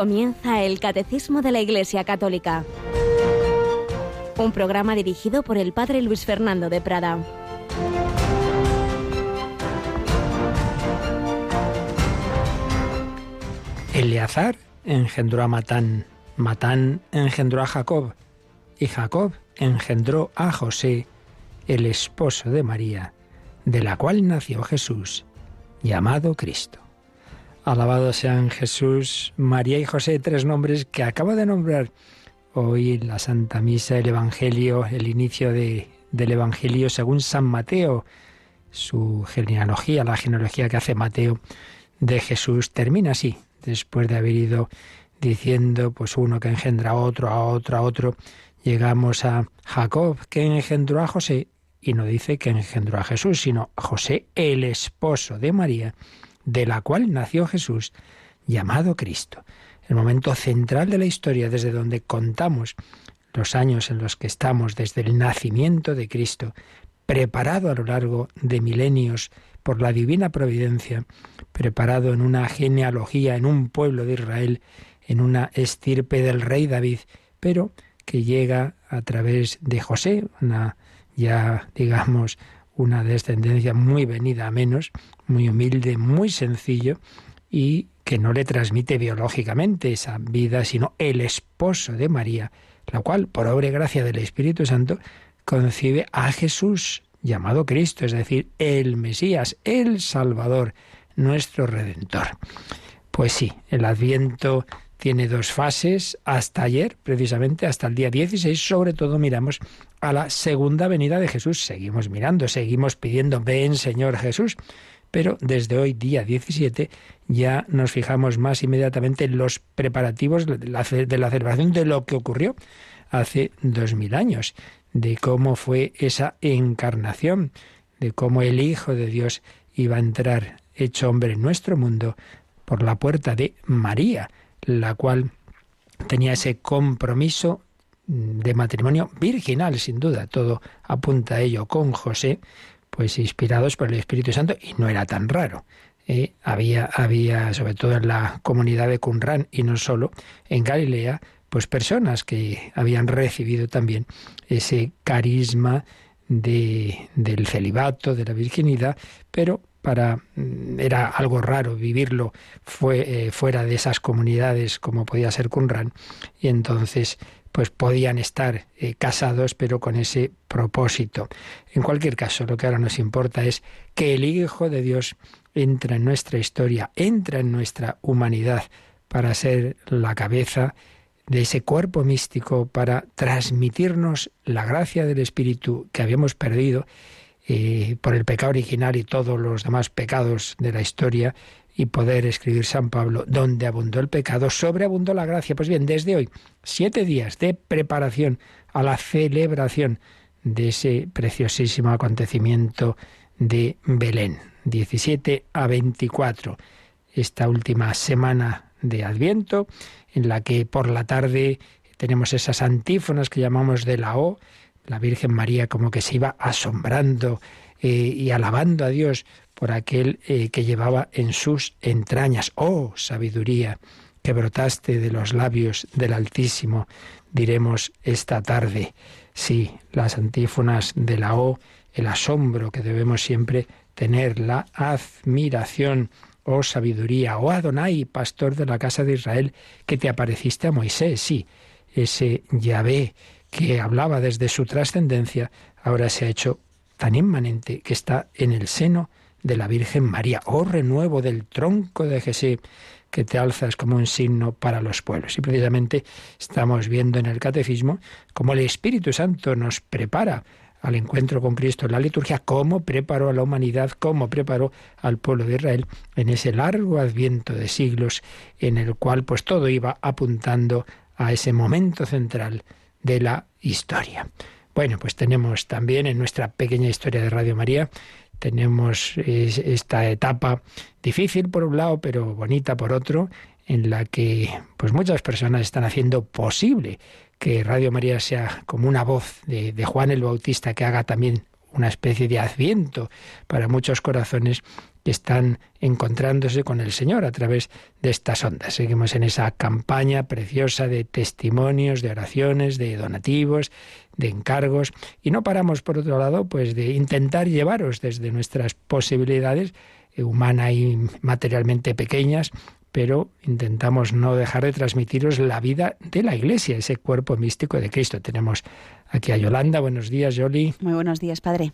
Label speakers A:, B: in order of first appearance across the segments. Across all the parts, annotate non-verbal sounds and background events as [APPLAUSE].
A: Comienza el Catecismo de la Iglesia Católica. Un programa dirigido por el Padre Luis Fernando de Prada.
B: Eleazar engendró a Matán, Matán engendró a Jacob, y Jacob engendró a José, el esposo de María, de la cual nació Jesús, llamado Cristo. Alabado sean Jesús, María y José, tres nombres que acabo de nombrar hoy la Santa Misa, el Evangelio, el inicio de, del Evangelio según San Mateo. Su genealogía, la genealogía que hace Mateo de Jesús, termina así, después de haber ido diciendo, pues uno que engendra a otro, a otro, a otro, llegamos a Jacob, que engendró a José, y no dice que engendró a Jesús, sino José, el esposo de María, de la cual nació Jesús, llamado Cristo. El momento central de la historia desde donde contamos los años en los que estamos desde el nacimiento de Cristo, preparado a lo largo de milenios por la divina providencia, preparado en una genealogía, en un pueblo de Israel, en una estirpe del rey David, pero que llega a través de José, una ya digamos una descendencia muy venida a menos, muy humilde, muy sencillo y que no le transmite biológicamente esa vida, sino el esposo de María, la cual, por obra y gracia del Espíritu Santo, concibe a Jesús, llamado Cristo, es decir, el Mesías, el Salvador, nuestro Redentor. Pues sí, el Adviento tiene dos fases. Hasta ayer, precisamente, hasta el día 16, sobre todo miramos a la segunda venida de Jesús. Seguimos mirando, seguimos pidiendo, ven Señor Jesús. Pero desde hoy, día 17, ya nos fijamos más inmediatamente en los preparativos de la, celebración de lo que ocurrió hace dos mil años, de cómo fue esa encarnación, de cómo el Hijo de Dios iba a entrar hecho hombre en nuestro mundo por la puerta de María, la cual tenía ese compromiso de matrimonio virginal, sin duda, todo apunta a ello con José, pues inspirados por el Espíritu Santo, y no era tan raro. ¿eh? había, había, sobre todo en la comunidad de Qumran y no solo, en Galilea, pues personas que habían recibido también ese carisma de, del celibato, de la virginidad, pero para mm, era algo raro vivirlo fue, eh, fuera de esas comunidades como podía ser Qumran y entonces pues podían estar eh, casados pero con ese propósito. En cualquier caso, lo que ahora nos importa es que el Hijo de Dios entra en nuestra historia, entra en nuestra humanidad para ser la cabeza de ese cuerpo místico, para transmitirnos la gracia del Espíritu que habíamos perdido por el pecado original y todos los demás pecados de la historia, y poder escribir San Pablo, donde abundó el pecado, sobreabundó la gracia. Pues bien, desde hoy, siete días de preparación a la celebración de ese preciosísimo acontecimiento de Belén, 17 a 24, esta última semana de Adviento, en la que por la tarde tenemos esas antífonas que llamamos de la O, la Virgen María como que se iba asombrando eh, y alabando a Dios por aquel eh, que llevaba en sus entrañas. Oh, sabiduría, que brotaste de los labios del Altísimo, diremos esta tarde. Sí, las antífonas de la O, el asombro que debemos siempre tener, la admiración, oh sabiduría, oh Adonai, pastor de la casa de Israel, que te apareciste a Moisés, sí, ese Yahvé que hablaba desde su trascendencia, ahora se ha hecho tan inmanente que está en el seno de la Virgen María, oh renuevo del tronco de Jesús que te alzas como un signo para los pueblos. Y precisamente estamos viendo en el catecismo cómo el Espíritu Santo nos prepara al encuentro con Cristo en la liturgia, cómo preparó a la humanidad, cómo preparó al pueblo de Israel en ese largo adviento de siglos en el cual pues todo iba apuntando a ese momento central de la historia. Bueno, pues tenemos también en nuestra pequeña historia de Radio María tenemos esta etapa difícil por un lado, pero bonita por otro, en la que pues muchas personas están haciendo posible que Radio María sea como una voz de, Juan el Bautista que haga también una especie de adviento para muchos corazones están encontrándose con el Señor a través de estas ondas. Seguimos en esa campaña preciosa de testimonios, de oraciones, de donativos, de encargos y no paramos por otro lado pues de intentar llevaros desde nuestras posibilidades eh, humana y materialmente pequeñas pero intentamos no dejar de transmitiros la vida de la Iglesia, ese cuerpo místico de Cristo. Tenemos aquí a Yolanda. Buenos días, Yoli.
C: Muy buenos días, Padre.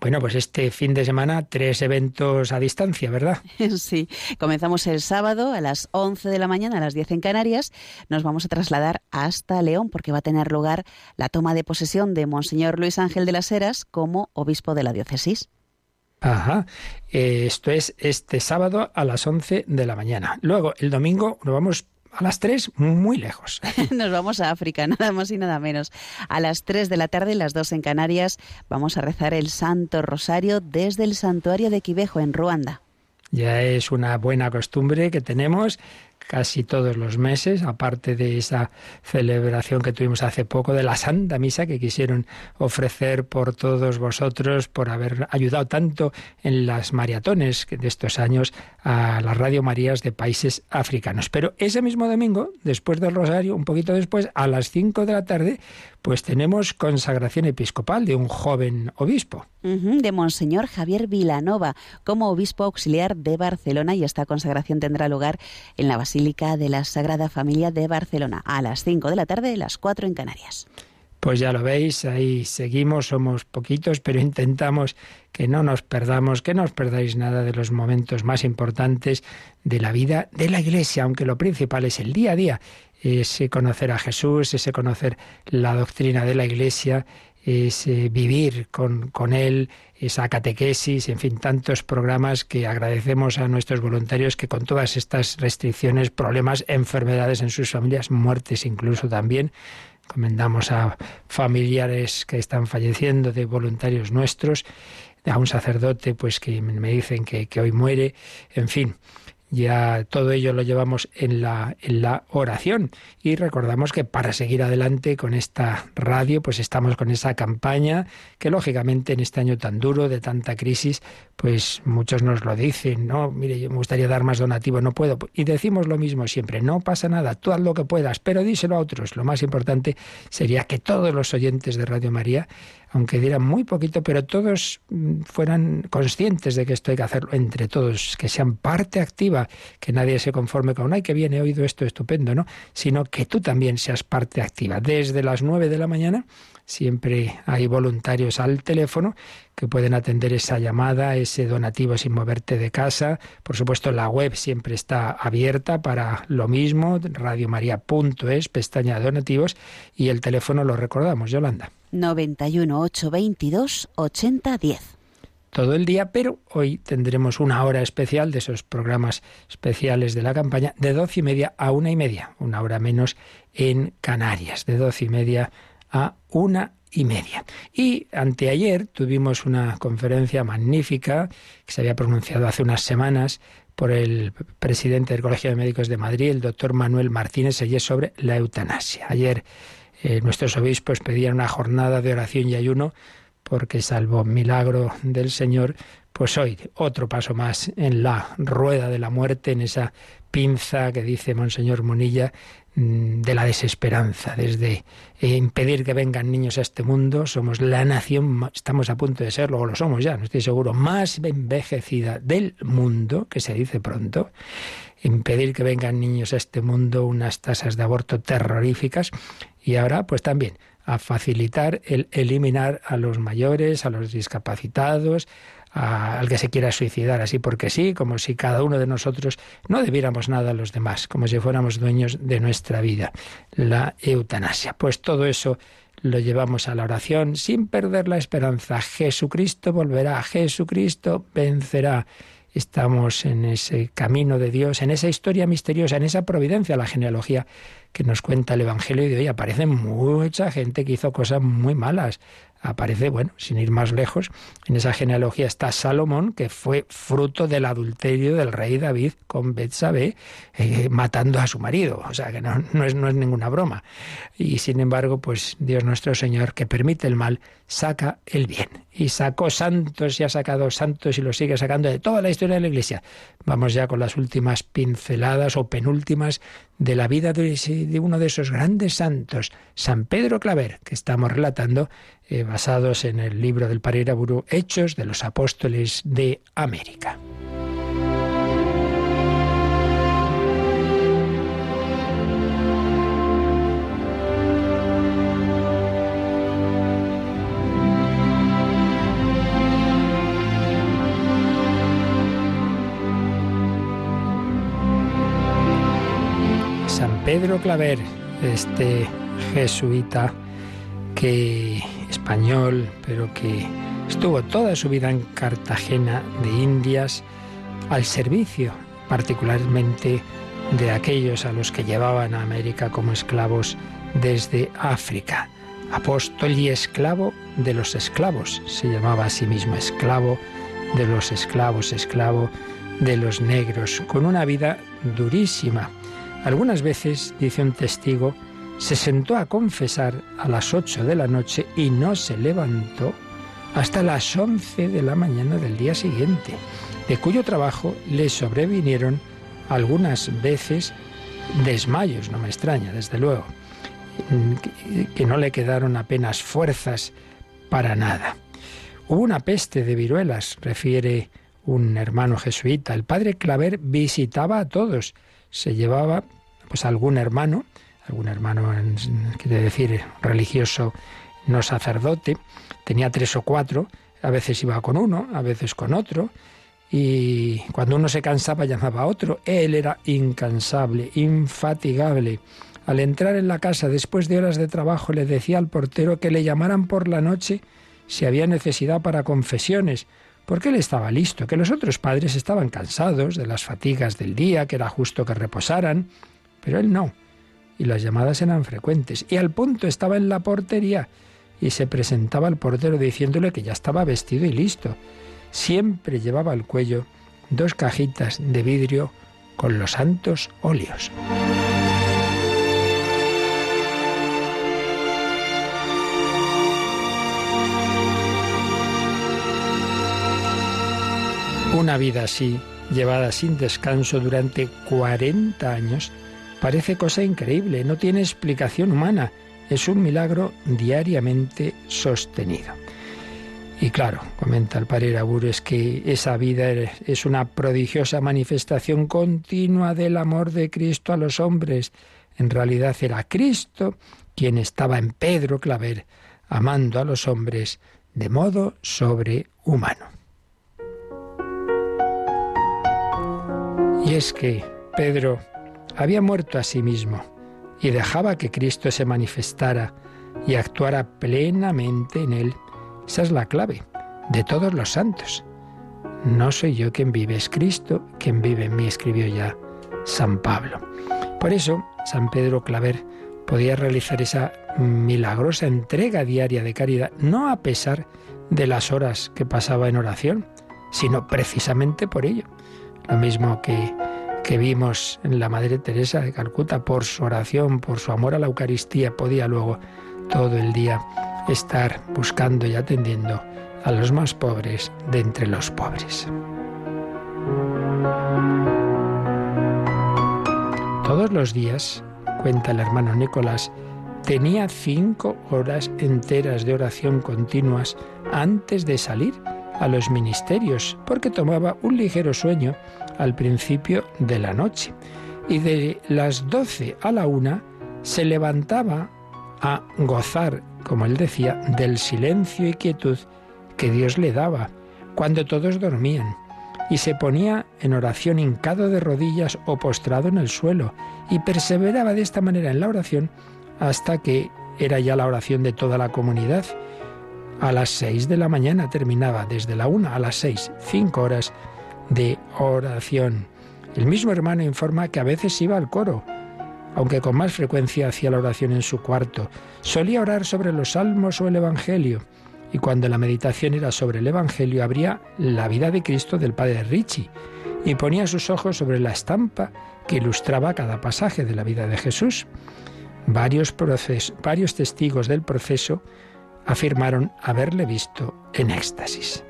B: Bueno, pues este fin de semana tres eventos a distancia, ¿verdad? [LAUGHS]
C: Sí, comenzamos el sábado a las 11 de la mañana, a las 10 en Canarias. Nos vamos a trasladar hasta León porque va a tener lugar la toma de posesión de Monseñor Luis Ángel de las Heras como obispo de la diócesis.
B: Ajá, eh, esto es este sábado a las 11 de la mañana. Luego, el domingo nos vamos a las 3 muy lejos. [LAUGHS]
C: Nos vamos a África, nada más y nada menos. A las 3 de la tarde, las 2 en Canarias, vamos a rezar el Santo Rosario desde el santuario de Quivejo, en Ruanda.
B: Ya es una buena costumbre que tenemos casi todos los meses, aparte de esa celebración que tuvimos hace poco de la Santa Misa que quisieron ofrecer por todos vosotros, por haber ayudado tanto en las maratones de estos años a las Radio Marías de países africanos. Pero ese mismo domingo, después del Rosario, un poquito después, a las 5 de la tarde, pues tenemos consagración episcopal de un joven obispo.
C: de Monseñor Javier Vilanova, como obispo auxiliar de Barcelona, y esta consagración tendrá lugar en la Basílica de la Sagrada Familia de Barcelona, a las 5 de la tarde, las 4 en Canarias.
B: Pues ya lo veis, ahí seguimos, somos poquitos, pero intentamos que no nos perdamos, que no os perdáis nada de los momentos más importantes de la vida de la Iglesia, aunque lo principal es el día a día ese conocer a Jesús, ese conocer la doctrina de la Iglesia, ese vivir con, con Él, esa catequesis, en fin, tantos programas que agradecemos a nuestros voluntarios que con todas estas restricciones, problemas, enfermedades en sus familias, muertes incluso también, Comendamos a familiares que están falleciendo de voluntarios nuestros, a un sacerdote pues que me dicen que, que hoy muere, en fin, ya todo ello lo llevamos en la, en la oración. Y recordamos que para seguir adelante con esta radio pues estamos con esa campaña que lógicamente en este año tan duro de tanta crisis pues muchos nos lo dicen, no, mire, yo me gustaría dar más donativo, no puedo y decimos lo mismo siempre, no pasa nada, tú haz lo que puedas, pero díselo a otros. Lo más importante sería que todos los oyentes de Radio María aunque dieran muy poquito, pero todos mm, fueran conscientes de que esto hay que hacerlo entre todos, que sean parte activa, que nadie se conforme con, ay, que bien, he oído esto estupendo, ¿no? Sino que tú también seas parte activa. Desde las nueve de la mañana siempre hay voluntarios al teléfono que pueden atender esa llamada, ese donativo sin moverte de casa. Por supuesto, la web siempre está abierta para lo mismo, radiomaria.es, pestaña de donativos, y el teléfono lo recordamos, Yolanda.
C: 91 822 8010
B: todo el día, pero hoy tendremos una hora especial de esos programas especiales de la campaña de doce y media a una y media, una hora menos en Canarias, de doce y media a una y media. Y anteayer tuvimos una conferencia magnífica que se había pronunciado hace unas semanas por el presidente del Colegio de Médicos de Madrid, el doctor Manuel Martínez, allí sobre la eutanasia. Ayer eh, nuestros obispos pedían una jornada de oración y ayuno porque salvo milagro del Señor, pues hoy otro paso más en la rueda de la muerte, en esa pinza que dice Monseñor Munilla Mm, de la desesperanza, desde eh, impedir que vengan niños a este mundo. Somos la nación, estamos a punto de serlo, o lo somos ya, no estoy seguro, más envejecida del mundo, que se dice pronto. Impedir que vengan niños a este mundo, unas tasas de aborto terroríficas. Y ahora, pues también, a facilitar el eliminar a los mayores, a los discapacitados, al que se quiera suicidar así porque sí, como si cada uno de nosotros no debiéramos nada a los demás, como si fuéramos dueños de nuestra vida, la eutanasia. Pues todo eso lo llevamos a la oración sin perder la esperanza. Jesucristo volverá, Jesucristo vencerá. Estamos en ese camino de Dios, en esa historia misteriosa, en esa providencia, la genealogía que nos cuenta el Evangelio de hoy. Aparece mucha gente que hizo cosas muy malas. Aparece, bueno, sin ir más lejos, en esa genealogía está Salomón, que fue fruto del adulterio del rey David con Betsabé, eh, matando a su marido. O sea que no, no, es, no es ninguna broma. Y sin embargo, pues Dios nuestro Señor, que permite el mal, saca el bien. Y sacó santos y ha sacado santos y lo sigue sacando de toda la historia de la Iglesia. Vamos ya con las últimas pinceladas o penúltimas de la vida de, uno de esos grandes santos, San Pedro Claver, que estamos relatando, eh, basados en el libro del Pariraburu, Hechos de los Apóstoles de América. Pedro Claver, este jesuita que español, pero que estuvo toda su vida en Cartagena de Indias al servicio particularmente de aquellos a los que llevaban a América como esclavos desde África. Apóstol y esclavo de los esclavos, se llamaba a sí mismo esclavo de los esclavos, esclavo de los negros, con una vida durísima algunas veces, dice un testigo, se sentó a confesar a las ocho de la noche y no se levantó hasta las once de la mañana del día siguiente, de cuyo trabajo le sobrevinieron algunas veces desmayos, no me extraña, desde luego, que no le quedaron apenas fuerzas para nada. Hubo una peste de viruelas, refiere un hermano jesuita. El padre Claver visitaba a todos, se llevaba pues algún hermano, algún hermano quiere decir religioso no sacerdote, tenía tres o cuatro, a veces iba con uno, a veces con otro, y cuando uno se cansaba llamaba a otro. Él era incansable, infatigable. Al entrar en la casa después de horas de trabajo le decía al portero que le llamaran por la noche si había necesidad para confesiones, porque él estaba listo, que los otros padres estaban cansados de las fatigas del día, que era justo que reposaran, pero él no. Y las llamadas eran frecuentes. Y al punto estaba en la portería y se presentaba al portero diciéndole que ya estaba vestido y listo. Siempre llevaba al cuello dos cajitas de vidrio con los santos óleos. Una vida así, llevada sin descanso durante 40 años, parece cosa increíble, no tiene explicación humana, es un milagro diariamente sostenido. Y claro, comenta el padre es que esa vida es una prodigiosa manifestación continua del amor de Cristo a los hombres. En realidad era Cristo quien estaba en Pedro Claver, amando a los hombres de modo sobrehumano. Y es que Pedro había muerto a sí mismo y dejaba que Cristo se manifestara y actuara plenamente en él. Esa es la clave de todos los santos. No soy yo quien vive, es Cristo quien vive en mí, escribió ya San Pablo. Por eso, San Pedro Claver podía realizar esa milagrosa entrega diaria de caridad, no a pesar de las horas que pasaba en oración, sino precisamente por ello. Lo mismo que, que vimos en la Madre Teresa de Calcuta, por su oración, por su amor a la Eucaristía, podía luego todo el día estar buscando y atendiendo a los más pobres de entre los pobres. Todos los días, cuenta el hermano Nicolás, tenía cinco horas enteras de oración continuas antes de salir a los ministerios, porque tomaba un ligero sueño al principio de la noche. Y de las doce a la una se levantaba a gozar, como él decía, del silencio y quietud que Dios le daba cuando todos dormían, y se ponía en oración hincado de rodillas o postrado en el suelo, y perseveraba de esta manera en la oración hasta que era ya la oración de toda la comunidad, a las seis de la mañana terminaba, desde la una a las seis, cinco horas de oración. El mismo hermano informa que a veces iba al coro, aunque con más frecuencia hacía la oración en su cuarto. Solía orar sobre los salmos o el Evangelio y cuando la meditación era sobre el Evangelio abría la vida de Cristo del Padre Ricci y ponía sus ojos sobre la estampa que ilustraba cada pasaje de la vida de Jesús. Varios, varios testigos del proceso afirmaron haberle visto en éxtasis.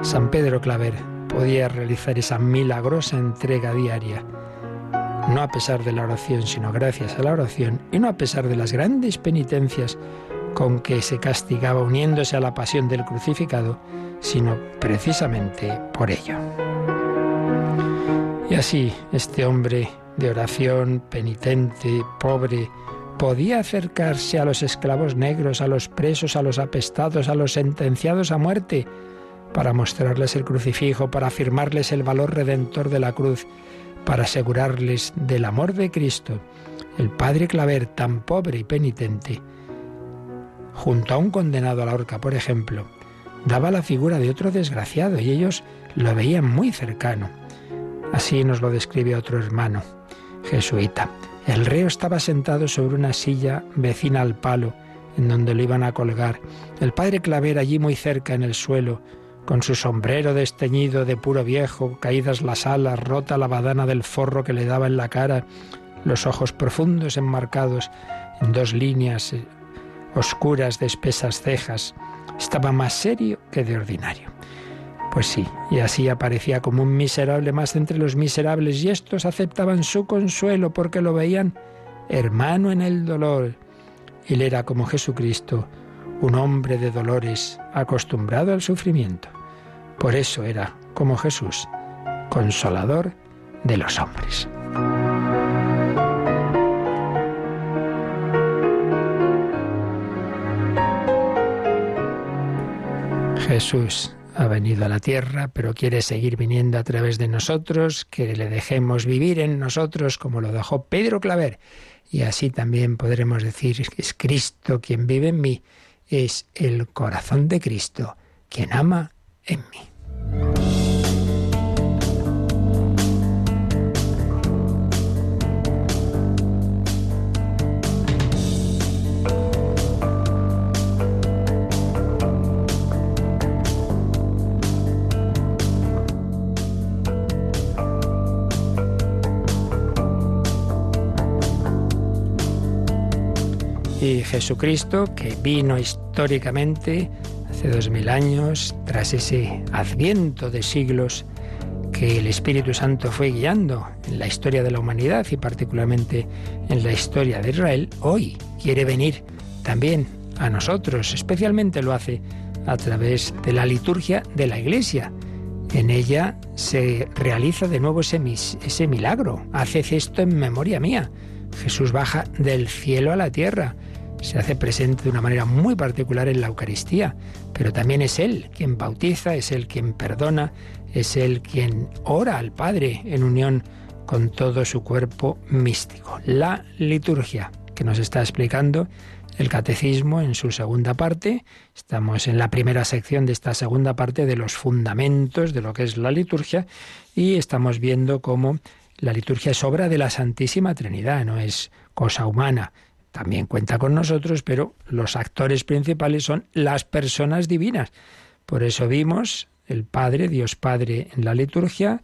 B: San Pedro Claver podía realizar esa milagrosa entrega diaria no a pesar de la oración, sino gracias a la oración, y no a pesar de las grandes penitencias con que se castigaba uniéndose a la pasión del crucificado, sino precisamente por ello. Y así este hombre de oración, penitente, pobre, podía acercarse a los esclavos negros, a los presos, a los apestados, a los sentenciados a muerte, para mostrarles el crucifijo, para afirmarles el valor redentor de la cruz, para asegurarles del amor de Cristo. El padre Claver, tan pobre y penitente, junto a un condenado a la horca, por ejemplo, daba la figura de otro desgraciado y ellos lo veían muy cercano. Así nos lo describe otro hermano, jesuita. El reo estaba sentado sobre una silla vecina al palo, en donde lo iban a colgar. El padre Claver allí muy cerca en el suelo, con su sombrero desteñido de puro viejo, caídas las alas, rota la badana del forro que le daba en la cara, los ojos profundos enmarcados en dos líneas eh, oscuras de espesas cejas, estaba más serio que de ordinario. Pues sí, y así aparecía como un miserable más entre los miserables, y estos aceptaban su consuelo porque lo veían hermano en el dolor. Él era como Jesucristo, un hombre de dolores, acostumbrado al sufrimiento. Por eso era, como Jesús, consolador de los hombres. Jesús ha venido a la tierra, pero quiere seguir viniendo a través de nosotros, que le dejemos vivir en nosotros como lo dejó Pedro Claver. Y así también podremos decir es Cristo quien vive en mí es el corazón de Cristo, quien ama en mí. Jesucristo, que vino históricamente hace dos mil años, tras ese adviento de siglos que el Espíritu Santo fue guiando en la historia de la humanidad y particularmente en la historia de Israel, hoy quiere venir también a nosotros, especialmente lo hace a través de la liturgia de la Iglesia. En ella se realiza de nuevo ese, ese milagro. Hace esto en memoria mía. Jesús baja del cielo a la tierra se hace presente de una manera muy particular en la Eucaristía, pero también es Él quien bautiza, es Él quien perdona, es Él quien ora al Padre en unión con todo su cuerpo místico. La liturgia que nos está explicando el catecismo en su segunda parte. Estamos en la primera sección de esta segunda parte de los fundamentos de lo que es la liturgia y estamos viendo cómo la liturgia es obra de la Santísima Trinidad, no es cosa humana también cuenta con nosotros, pero los actores principales son las personas divinas. Por eso vimos el Padre, Dios Padre en la liturgia,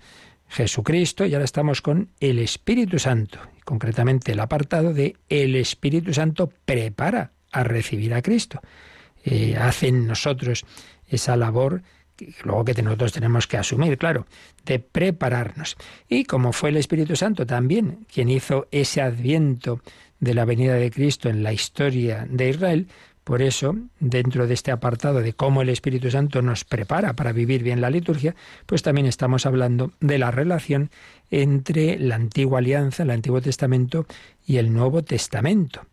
B: Jesucristo, y ahora estamos con el Espíritu Santo, concretamente el apartado de el Espíritu Santo prepara a recibir a Cristo. Eh, hace en nosotros esa labor que luego que nosotros tenemos que asumir, claro, de prepararnos. Y como fue el Espíritu Santo también quien hizo ese adviento de la venida de Cristo en la historia de Israel. Por eso, dentro de este apartado de cómo el Espíritu Santo nos prepara para vivir bien la liturgia, pues también estamos hablando de la relación entre la antigua alianza, el Antiguo Testamento y el Nuevo Testamento.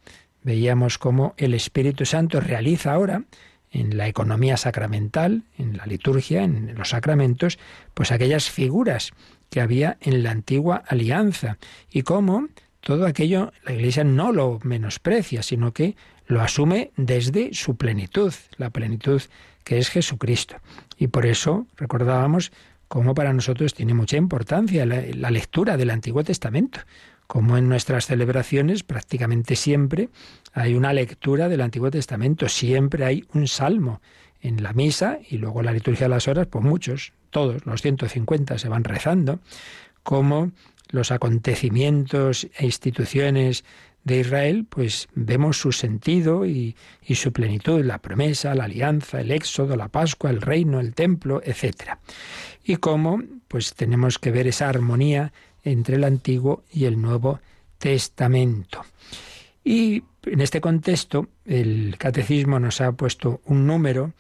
B: Veíamos cómo el Espíritu Santo realiza ahora en la economía sacramental, en la liturgia, en los sacramentos, pues aquellas figuras que había en la antigua alianza y cómo todo aquello la Iglesia no lo menosprecia, sino que lo asume desde su plenitud, la plenitud que es Jesucristo. Y por eso recordábamos como para nosotros tiene mucha importancia la, la lectura del Antiguo Testamento como en nuestras celebraciones prácticamente siempre hay una lectura del Antiguo Testamento, siempre hay un salmo en la misa y luego la liturgia de las horas, pues muchos, todos, los 150 se van rezando, como los acontecimientos e instituciones de Israel, pues vemos su sentido y, su plenitud, la promesa, la alianza, el éxodo, la Pascua, el reino, el templo, etc. Y cómo, pues tenemos que ver esa armonía entre el Antiguo y el Nuevo Testamento. Y en este contexto, el catecismo nos ha puesto un número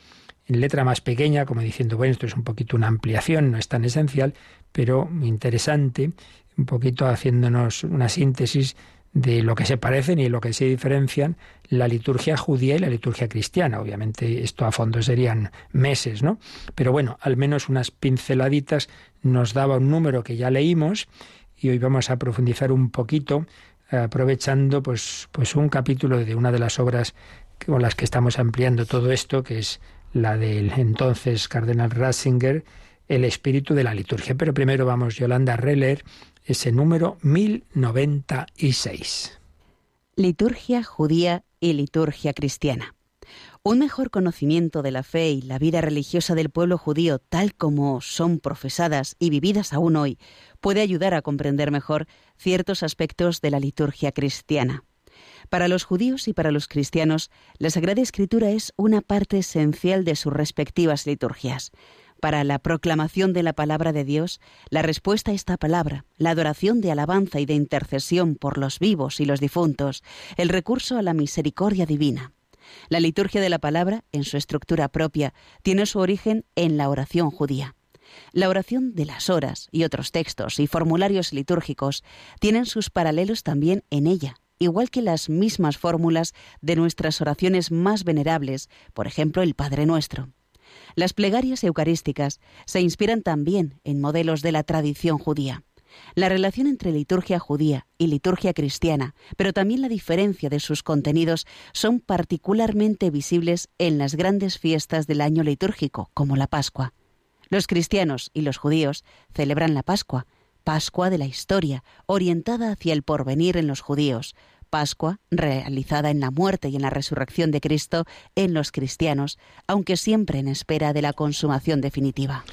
B: en letra más pequeña, como diciendo, bueno, esto es un poquito una ampliación, no es tan esencial, pero interesante, un poquito haciéndonos una síntesis de lo que se parecen y lo que se diferencian la liturgia judía y la liturgia cristiana. Obviamente esto a fondo serían meses, ¿no? Pero bueno, al menos unas pinceladitas nos daba un número que ya leímos y hoy vamos a profundizar un poquito aprovechando pues, pues un capítulo de una de las obras con las que estamos ampliando todo esto, que es la del entonces cardenal Ratzinger, El espíritu de la liturgia. Pero primero vamos, Yolanda, a releer ese número 1096.
C: Liturgia judía y liturgia cristiana. Un mejor conocimiento de la fe y la vida religiosa del pueblo judío, tal como son profesadas y vividas aún hoy, puede ayudar a comprender mejor ciertos aspectos de la liturgia cristiana. Para los judíos y para los cristianos, la Sagrada Escritura es una parte esencial de sus respectivas liturgias. Para la proclamación de la palabra de Dios, la respuesta a esta palabra, la adoración de alabanza y de intercesión por los vivos y los difuntos, el recurso a la misericordia divina. La liturgia de la palabra, en su estructura propia, tiene su origen en la oración judía. La oración de las horas y otros textos y formularios litúrgicos tienen sus paralelos también en ella, igual que las mismas fórmulas de nuestras oraciones más venerables, por ejemplo el Padre Nuestro. Las plegarias eucarísticas se inspiran también en modelos de la tradición judía. La relación entre liturgia judía y liturgia cristiana, pero también la diferencia de sus contenidos son particularmente visibles en las grandes fiestas del año litúrgico, como la Pascua. Los cristianos y los judíos celebran la Pascua, Pascua de la historia, orientada hacia el porvenir en los judíos, Pascua realizada en la muerte y en la resurrección de Cristo en los cristianos, aunque siempre en espera de la consumación definitiva.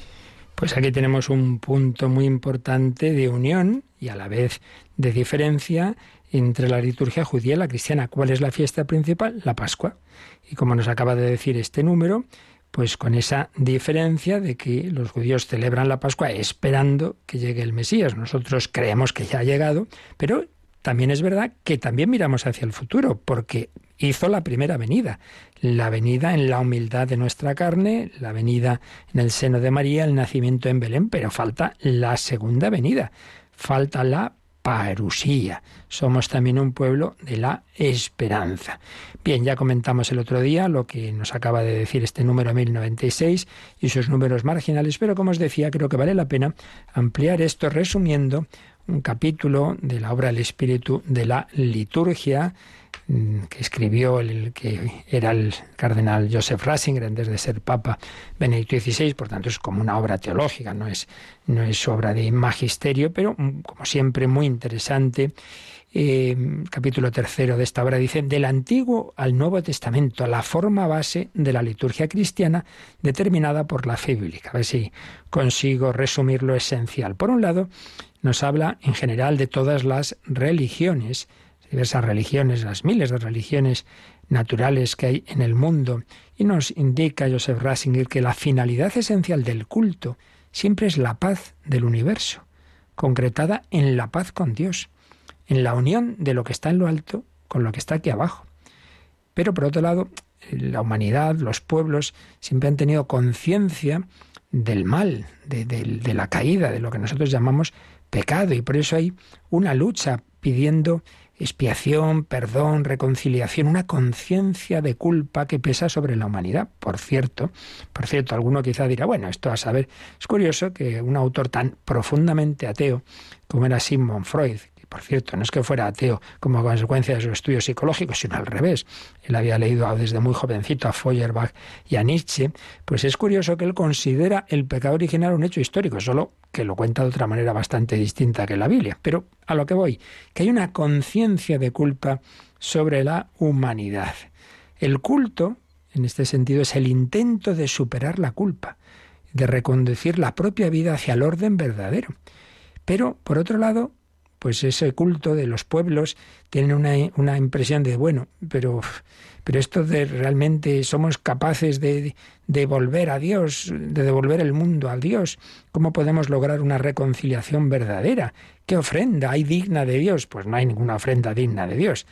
B: Pues aquí tenemos un punto muy importante de unión y a la vez de diferencia entre la liturgia judía y la cristiana. ¿Cuál es la fiesta principal? La Pascua. Y como nos acaba de decir este número, pues con esa diferencia de que los judíos celebran la Pascua esperando que llegue el Mesías. Nosotros creemos que ya ha llegado, pero también es verdad que también miramos hacia el futuro, porque hizo la primera venida, la venida en la humildad de nuestra carne, la venida en el seno de María, el nacimiento en Belén, pero falta la segunda venida, falta la parusía. Somos también un pueblo de la esperanza. Bien, ya comentamos el otro día lo que nos acaba de decir este número 1096 y sus números marginales, pero como os decía, creo que vale la pena ampliar esto resumiendo un capítulo de la obra El espíritu de la liturgia mm, que escribió el que era el cardenal Joseph Ratzinger antes de ser papa Benedicto XVI, por tanto es como una obra teológica, no es, no es obra de magisterio, pero mm, como siempre muy interesante. Eh, capítulo tercero de esta obra dice, del Antiguo al Nuevo Testamento, la forma base de la liturgia cristiana determinada por la fe bíblica. A ver si consigo resumir lo esencial. Por un lado, nos habla en general de todas las religiones, diversas religiones, las miles de religiones naturales que hay en el mundo, y nos indica Joseph Ratzinger que la finalidad esencial del culto siempre es la paz del universo, concretada en la paz con Dios, en la unión de lo que está en lo alto con lo que está aquí abajo. Pero por otro lado, la humanidad, los pueblos, siempre han tenido conciencia del mal, de, de, la caída, de lo que nosotros llamamos pecado y por eso hay una lucha pidiendo expiación, perdón, reconciliación, una conciencia de culpa que pesa sobre la humanidad. Por cierto, por cierto, alguno quizá dirá, bueno, esto a saber, es curioso que un autor tan profundamente ateo como era Sigmund Freud, Por cierto, no es que fuera ateo como consecuencia de sus estudios psicológicos, sino al revés. Él había leído desde muy jovencito a Feuerbach y a Nietzsche. Pues es curioso que él considera el pecado original un hecho histórico, solo que lo cuenta de otra manera bastante distinta que la Biblia. Pero a lo que voy, que hay una conciencia de culpa sobre la humanidad. El culto, en este sentido, es el intento de superar la culpa, de reconducir la propia vida hacia el orden verdadero. Pero, por otro lado, pues ese culto de los pueblos tiene una, una impresión de, bueno, pero pero esto de realmente somos capaces de, devolver a Dios, de devolver el mundo a Dios, ¿cómo podemos lograr una reconciliación verdadera? ¿Qué ofrenda hay digna de Dios? Pues no hay ninguna ofrenda digna de Dios.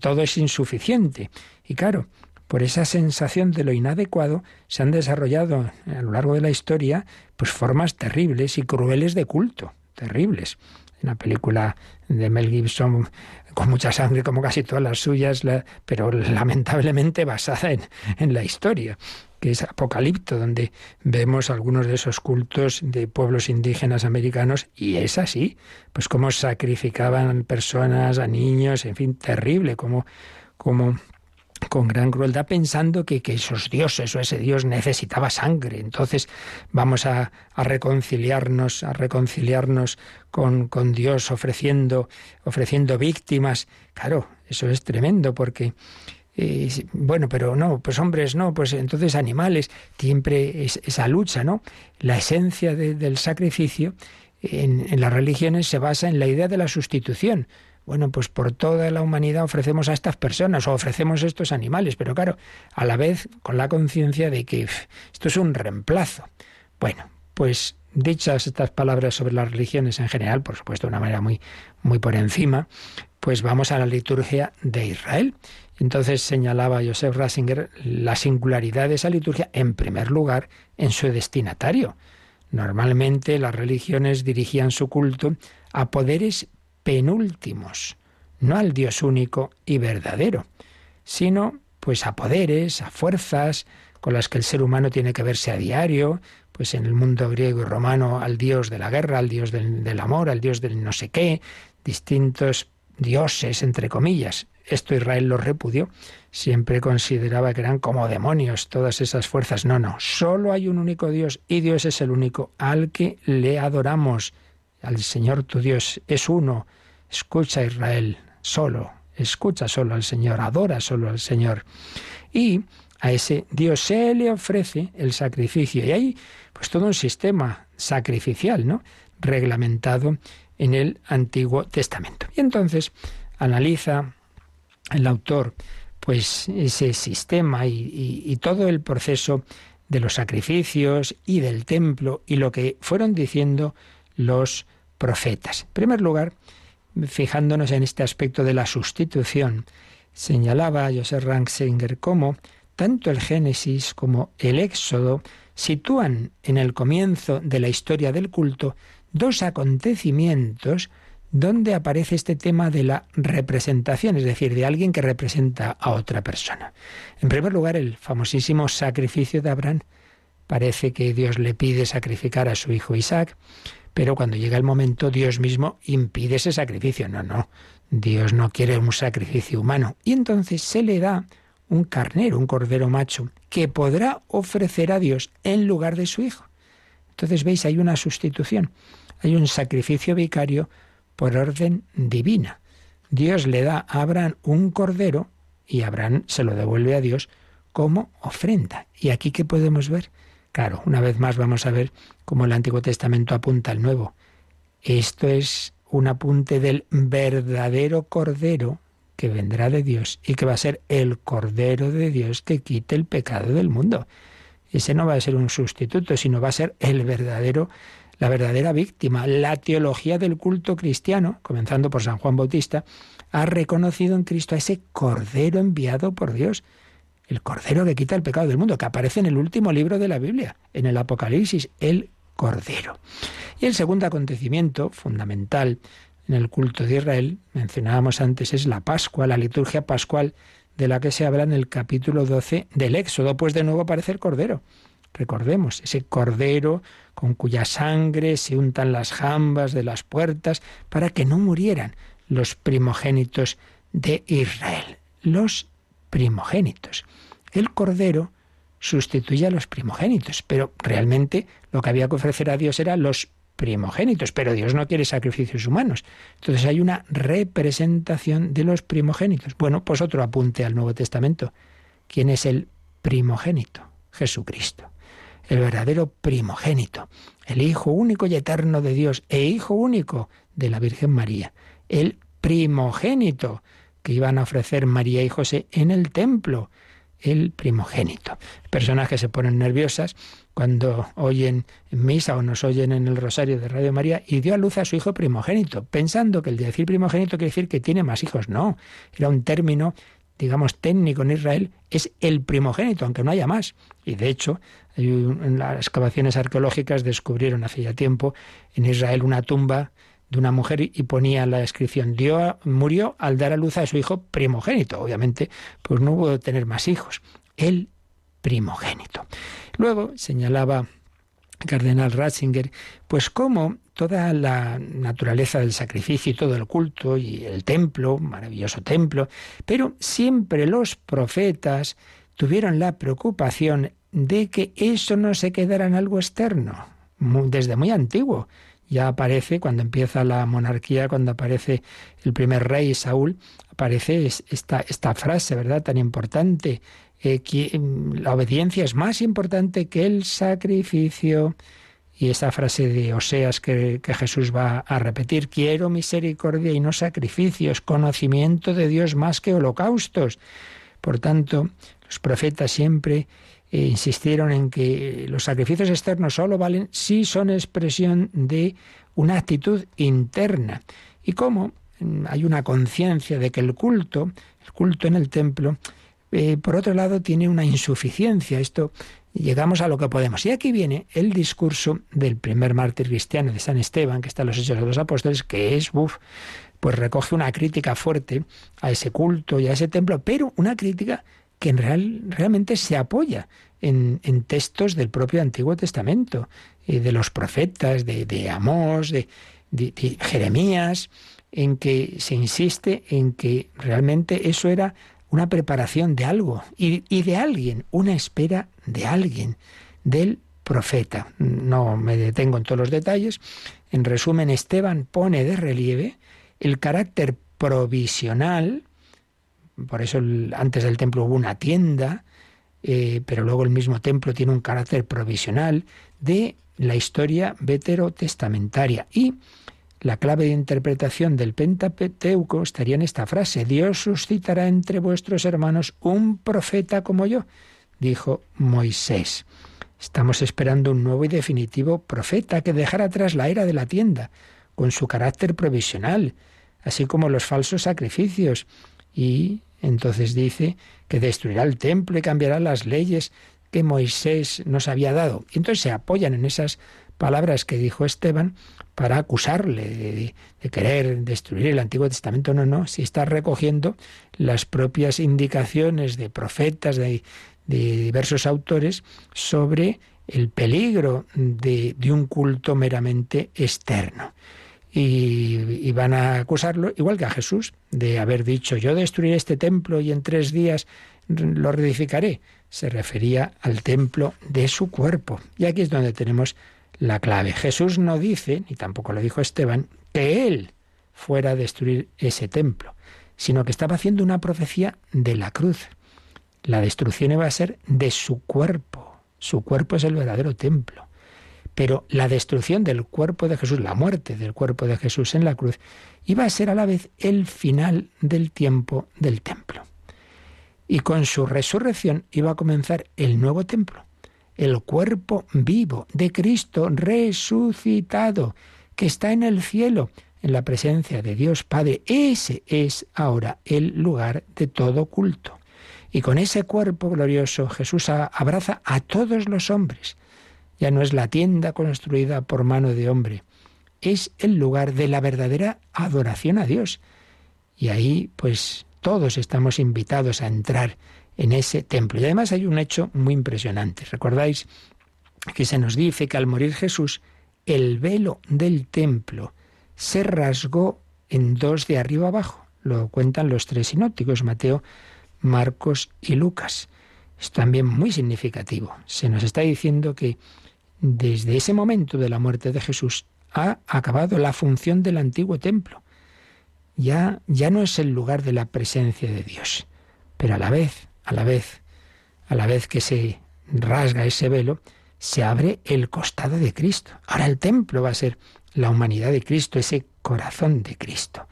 B: Todo es insuficiente. Y claro, por esa sensación de lo inadecuado se han desarrollado a lo largo de la historia pues formas terribles y crueles de culto, terribles. En la película de Mel Gibson con mucha sangre como casi todas las suyas, pero lamentablemente basada en, en la historia que es Apocalipto, donde vemos algunos de esos cultos de pueblos indígenas americanos, y es así, pues cómo sacrificaban personas, a niños, en fin, terrible, como con gran crueldad pensando que, esos dioses o ese dios necesitaba sangre. Entonces vamos a, reconciliarnos, a reconciliarnos con, con, Dios ofreciendo, ofreciendo víctimas. Claro, eso es tremendo porque eh, bueno, pero no, pues hombres no, pues entonces animales, siempre esa lucha, ¿no? La esencia del sacrificio en, las religiones se basa en la idea de la sustitución. Bueno, pues por toda la humanidad ofrecemos a estas personas o ofrecemos estos animales, pero claro, a la vez con la conciencia de que esto es un reemplazo. Bueno, pues dichas estas palabras sobre las religiones en general, por supuesto de una manera muy, muy por encima, pues vamos a la liturgia de Israel. Entonces señalaba Joseph Rasinger la singularidad de esa liturgia, en primer lugar, en su destinatario. Normalmente las religiones dirigían su culto a poderes penúltimos, no al Dios único y verdadero, sino pues a poderes, a fuerzas con las que el ser humano tiene que verse a diario, pues en el mundo griego y romano al Dios de la guerra, al Dios del, del amor, al Dios del no sé qué, distintos dioses, entre comillas. Esto Israel lo repudió, siempre consideraba que eran como demonios todas esas fuerzas. No, no, solo hay un único Dios y Dios es el único al que le adoramos. Al Señor tu Dios es uno, Escucha Israel solo, escucha solo al Señor, adora solo al Señor. Y a ese Dios se le ofrece el sacrificio. Y hay pues todo un sistema sacrificial, ¿no? reglamentado en el Antiguo Testamento. Y entonces analiza el autor pues ese sistema y, y, todo el proceso de los sacrificios y del templo y lo que fueron diciendo los profetas. En primer lugar, fijándonos en este aspecto de la sustitución, señalaba Joseph Ranksinger cómo tanto el Génesis como el Éxodo sitúan en el comienzo de la historia del culto dos acontecimientos donde aparece este tema de la representación, es decir, de alguien que representa a otra persona. En primer lugar, el famosísimo sacrificio de Abraham. Parece que Dios le pide sacrificar a su hijo Isaac, pero cuando llega el momento, Dios mismo impide ese sacrificio. No, no, Dios no quiere un sacrificio humano. Y entonces se le da un carnero, un cordero macho, que podrá ofrecer a Dios en lugar de su hijo. Entonces, veis, hay una sustitución, hay un sacrificio vicario por orden divina. Dios le da a Abraham un cordero y Abraham se lo devuelve a Dios como ofrenda. ¿Y aquí qué podemos ver? Claro, una vez más vamos a ver cómo el Antiguo Testamento apunta al Nuevo. Esto es un apunte del verdadero Cordero que vendrá de Dios y que va a ser el Cordero de Dios que quite el pecado del mundo. Ese no va a ser un sustituto, sino va a ser el verdadero, la verdadera víctima. La teología del culto cristiano, comenzando por San Juan Bautista, ha reconocido en Cristo a ese Cordero enviado por Dios el Cordero que quita el pecado del mundo, que aparece en el último libro de la Biblia, en el Apocalipsis, el Cordero. Y el segundo acontecimiento fundamental en el culto de Israel, mencionábamos antes, es la Pascua, la liturgia pascual de la que se habla en el capítulo 12 del Éxodo, pues de nuevo aparece el Cordero. Recordemos, ese Cordero con cuya sangre se untan las jambas de las puertas para que no murieran los primogénitos de Israel. Los primogénitos. El cordero sustituye a los primogénitos, pero realmente lo que había que ofrecer a Dios era los primogénitos, pero Dios no quiere sacrificios humanos. Entonces hay una representación de los primogénitos. Bueno, pues otro apunte al Nuevo Testamento. ¿Quién es el primogénito? Jesucristo. El verdadero primogénito, el Hijo único y eterno de Dios e Hijo único de la Virgen María. El primogénito que iban a ofrecer María y José en el templo el primogénito. Personas que se ponen nerviosas cuando oyen en misa o nos oyen en el rosario de Radio María y dio a luz a su hijo primogénito, pensando que el decir primogénito quiere decir que tiene más hijos. No, era un término, digamos, técnico en Israel, es el primogénito, aunque no haya más. Y de hecho, en las excavaciones arqueológicas descubrieron hace ya tiempo en Israel una tumba de una mujer y ponía la descripción, dio, murió al dar a luz a su hijo primogénito. Obviamente, pues no hubo tener más hijos. El primogénito. Luego señalaba cardenal Ratzinger, pues cómo toda la naturaleza del sacrificio y todo el culto y el templo, maravilloso templo, pero siempre los profetas tuvieron la preocupación de que eso no se quedara en algo externo, desde muy antiguo ya aparece cuando empieza la monarquía, cuando aparece el primer rey Saúl, aparece esta, frase, ¿verdad?, tan importante, eh, que mm, la obediencia es más importante que el sacrificio. Y esa frase de Oseas que, que Jesús va a repetir, quiero misericordia y no sacrificios, conocimiento de Dios más que holocaustos. Por tanto, los profetas siempre e insistieron en que los sacrificios externos solo valen si son expresión de una actitud interna. Y cómo mm, hay una conciencia de que el culto, el culto en el templo, eh, por otro lado, tiene una insuficiencia. Esto llegamos a lo que podemos. Y aquí viene el discurso del primer mártir cristiano de San Esteban, que está en los Hechos de los Apóstoles, que es, uff, pues recoge una crítica fuerte a ese culto y a ese templo, pero una crítica que en real, realmente se apoya en, textos del propio Antiguo Testamento, eh, de los profetas, de, de Amós, de, Jeremías, en que se insiste en que realmente eso era una preparación de algo y, y, de alguien, una espera de alguien, del profeta. No me detengo en todos los detalles. En resumen, Esteban pone de relieve el carácter provisional por eso antes del templo hubo una tienda, eh, pero luego el mismo templo tiene un carácter provisional de la historia veterotestamentaria. Y la clave de interpretación del Pentateuco estaría en esta frase, Dios suscitará entre vuestros hermanos un profeta como yo, dijo Moisés. Estamos esperando un nuevo y definitivo profeta que dejara atrás la era de la tienda, con su carácter provisional, así como los falsos sacrificios, y entonces dice que destruirá el templo y cambiará las leyes que Moisés nos había dado. Y entonces se apoyan en esas palabras que dijo Esteban para acusarle de, querer destruir el Antiguo Testamento. No, no, si está recogiendo las propias indicaciones de profetas, de, diversos autores, sobre el peligro de un culto meramente externo y, van a acusarlo, igual que a Jesús, de haber dicho, yo destruiré este templo y en tres días lo reedificaré. Se refería al templo de su cuerpo. Y aquí es donde tenemos la clave. Jesús no dice, ni tampoco lo dijo Esteban, que él fuera a destruir ese templo, sino que estaba haciendo una profecía de la cruz. La destrucción iba a ser de su cuerpo. Su cuerpo es el verdadero templo. Pero la destrucción del cuerpo de Jesús, la muerte del cuerpo de Jesús en la cruz, iba a ser a la vez el final del tiempo del templo. Y con su resurrección iba a comenzar el nuevo templo, el cuerpo vivo de Cristo resucitado, que está en el cielo, en la presencia de Dios Padre. Ese es ahora el lugar de todo culto. Y con ese cuerpo glorioso Jesús abraza a todos los hombres ya no es la tienda construida por mano de hombre, es el lugar de la verdadera adoración a Dios. Y ahí, pues, todos estamos invitados a entrar en ese templo. Y además hay un hecho muy impresionante. ¿Recordáis que se nos dice que al morir Jesús, el velo del templo se rasgó en dos de arriba abajo. Lo cuentan los tres sinópticos, Mateo, Marcos y Lucas. Es también muy significativo. Se nos está diciendo que desde ese momento de la muerte de Jesús ha acabado la función del antiguo templo. Ya, ya no es el lugar de la presencia de Dios. Pero a la vez, a la vez, a la vez que se rasga ese velo, se abre el costado de Cristo. Ahora el templo va a ser la humanidad de Cristo, ese corazón de Cristo.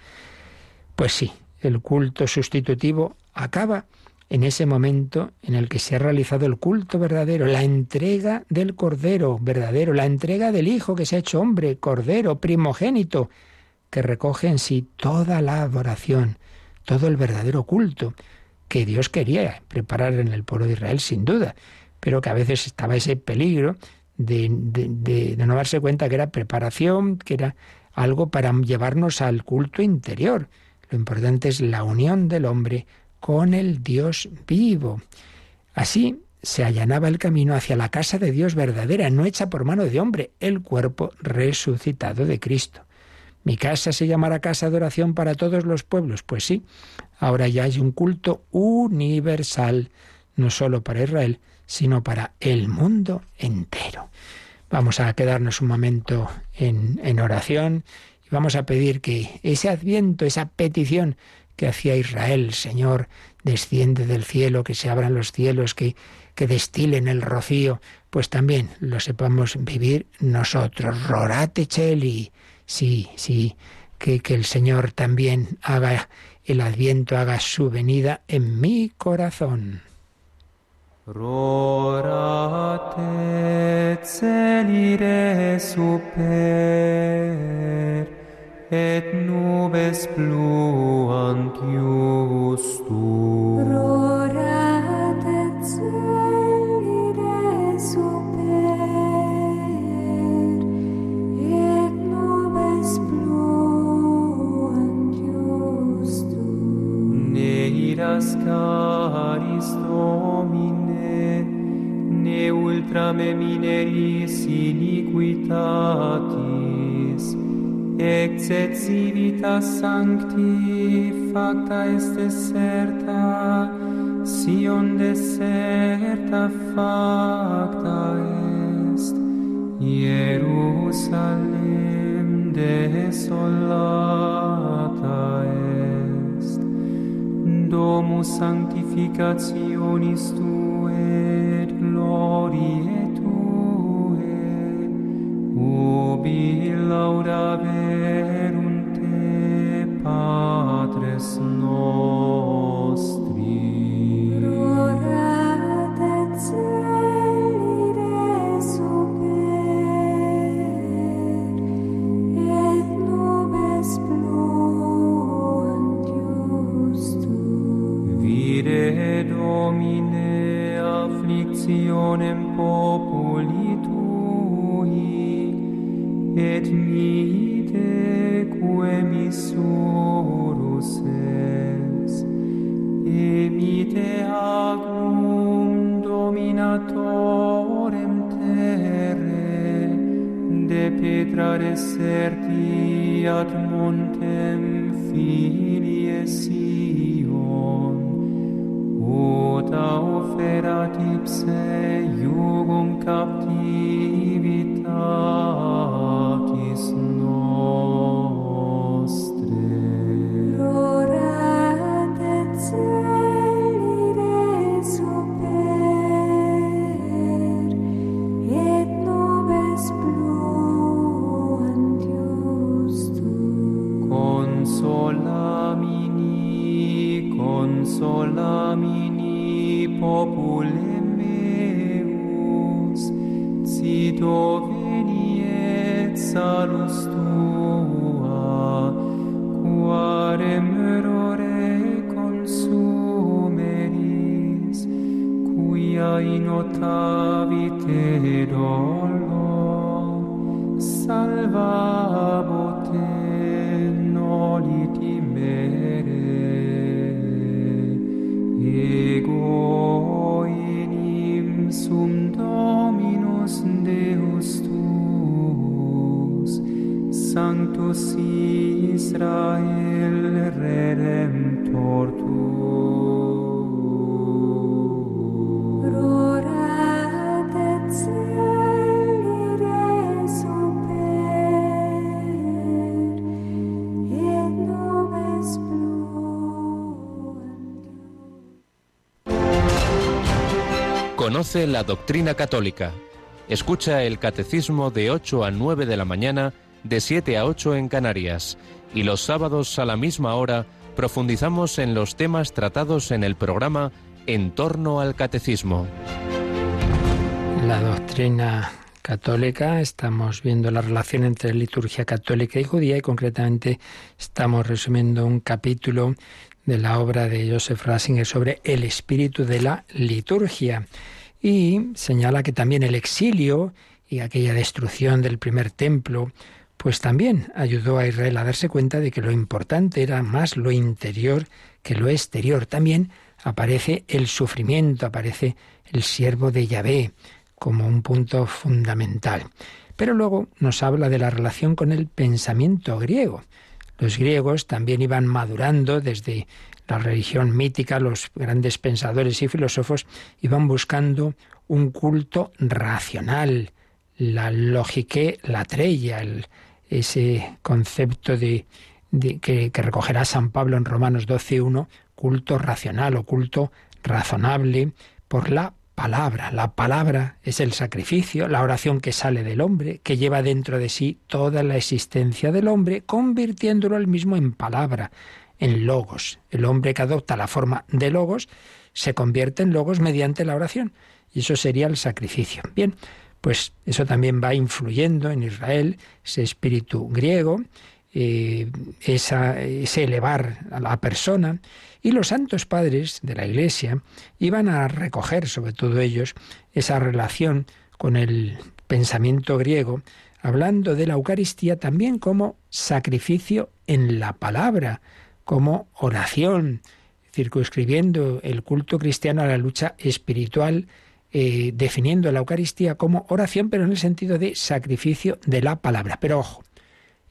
B: Pues sí, el culto sustitutivo acaba en ese momento en el que se ha realizado el culto verdadero, la entrega del Cordero verdadero, la entrega del Hijo que se ha hecho hombre, Cordero, primogénito, que recoge en sí toda la adoración, todo el verdadero culto que Dios quería preparar en el pueblo de Israel, sin duda, pero que a veces estaba ese peligro de, de no darse cuenta que era preparación, que era algo para llevarnos al culto interior. Lo importante es la unión del hombre con el Dios vivo. Así se allanaba el camino hacia la casa de Dios verdadera, no hecha por mano de hombre, el cuerpo resucitado de Cristo. Mi casa se llamará casa de oración para todos los pueblos. Pues sí, ahora ya hay un culto universal, no solo para Israel, sino para el mundo entero. Vamos a quedarnos un momento en, en oración y vamos a pedir que ese adviento, esa petición que hacía Israel, Señor, desciende del cielo, que se abran los cielos, que, que destilen el rocío, pues también lo sepamos vivir nosotros. Rorate cheli, sí, sí, que, que el Señor también haga el adviento, haga su venida en mi corazón.
D: Rorate super et nubes pluant iustum.
E: Rorat et celide super, et nubes pluant iustum.
D: Ne iras caris Domine, ne ultra me mineris iniquitatis, excessivitas sancti facta est deserta sion deserta facta est. Jerusalem desolata est. Domus sanctificationis tu et gloriae ubi laudaverum te patres
E: nostrum et
D: mite quae missurus es emite agnum dominatorem terre de petra deserti ad montem filie Sion. Ut auferat ipse jugum capta solamini popule meus, si doveniet salus
F: La doctrina católica. Escucha el catecismo de 8 a 9 de la mañana, de 7 a 8 en Canarias. Y los sábados a la misma hora profundizamos en los temas tratados en el programa En torno al catecismo.
B: La doctrina católica, estamos viendo la relación entre liturgia católica y judía y concretamente estamos resumiendo un capítulo de la obra de Joseph Ratzinger sobre el espíritu de la liturgia y señala que también el exilio y aquella destrucción del primer templo pues también ayudó a Israel a darse cuenta de que lo importante era más lo interior que lo exterior. También aparece el sufrimiento, aparece el siervo de Yahvé como un punto fundamental. Pero luego nos habla de la relación con el pensamiento griego. Los griegos también iban madurando desde la religión mítica, los grandes pensadores y filósofos iban buscando un culto racional, la logique latreia, el, ese concepto de, que, que recogerá San Pablo en Romanos 12.1, culto racional o culto razonable por la palabra. La palabra es el sacrificio, la oración que sale del hombre, que lleva dentro de sí toda la existencia del hombre, convirtiéndolo él mismo en palabra, en logos. El hombre que adopta la forma de logos se convierte en logos mediante la oración. Y eso sería el sacrificio. Bien, pues eso también va influyendo en Israel, ese espíritu griego, eh, ese elevar a la persona. Y los santos padres de la Iglesia iban a recoger, sobre todo ellos, esa relación con el pensamiento griego, hablando de la Eucaristía también como sacrificio en la palabra, como oración, circunscribiendo el culto cristiano a la lucha espiritual, eh, definiendo la Eucaristía como oración, pero en el sentido de sacrificio de la palabra. Pero ojo,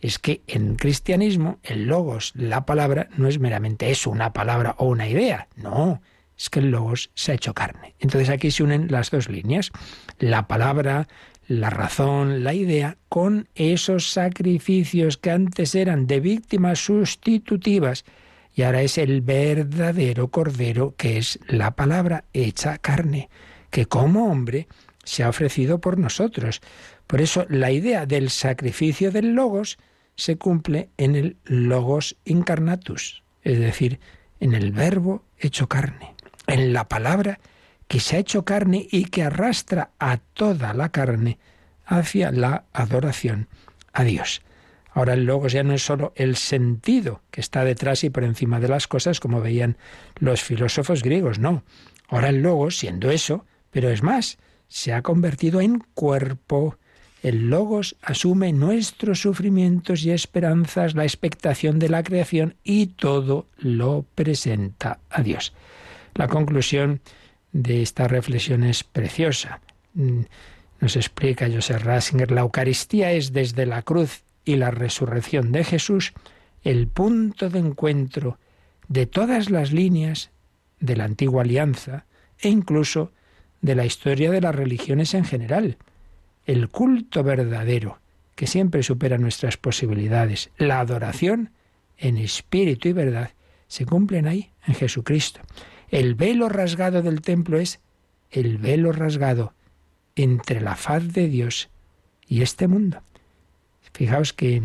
B: es que en cristianismo el logos, la palabra, no es meramente eso, una palabra o una idea. No, es que el logos se ha hecho carne. Entonces aquí se unen las dos líneas, la palabra, la razón, la idea, con esos sacrificios que antes eran de víctimas sustitutivas y ahora es el verdadero cordero que es la palabra hecha carne, que como hombre se ha ofrecido por nosotros. Por eso la idea del sacrificio del logos se cumple en el logos incarnatus, es decir, en el verbo hecho carne, en la palabra que se ha hecho carne y que arrastra a toda la carne hacia la adoración a Dios. Ahora el logos ya no es solo el sentido que está detrás y por encima de las cosas, como veían los filósofos griegos, no. Ahora el logos, siendo eso, pero es más, se ha convertido en cuerpo. El logos asume nuestros sufrimientos y esperanzas, la expectación de la creación y todo lo presenta a Dios. La conclusión de esta reflexión es preciosa. Mm, Nos explica Joseph Ratzinger, la Eucaristía es desde la cruz y la resurrección de Jesús el punto de encuentro de todas las líneas de la antigua alianza e incluso de la historia de las religiones en general. El culto verdadero, que siempre supera nuestras posibilidades, la adoración en espíritu y verdad, se cumplen ahí, en Jesucristo. El velo rasgado del templo es el velo rasgado entre la faz de Dios y este mundo. Fijaos que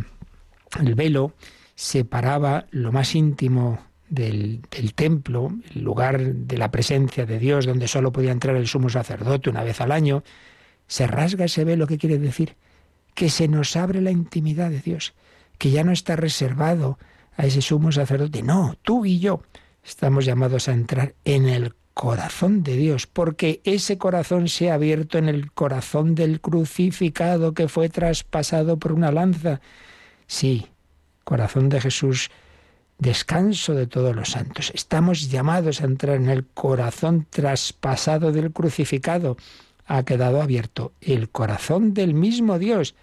B: el velo separaba lo más íntimo del, del, templo, el lugar de la presencia de Dios, donde solo podía entrar el sumo sacerdote una vez al año. Se rasga ese velo, ¿qué quiere decir? Que se nos abre la intimidad de Dios, que ya no está reservado a ese sumo sacerdote. No, tú y yo estamos llamados a entrar en el corazón de Dios, porque ese corazón se ha abierto en el corazón del crucificado que fue traspasado por una lanza. Sí, corazón de Jesús, descanso de todos los santos. Estamos llamados a entrar en el corazón traspasado del crucificado. Ha quedado abierto el corazón del mismo Dios.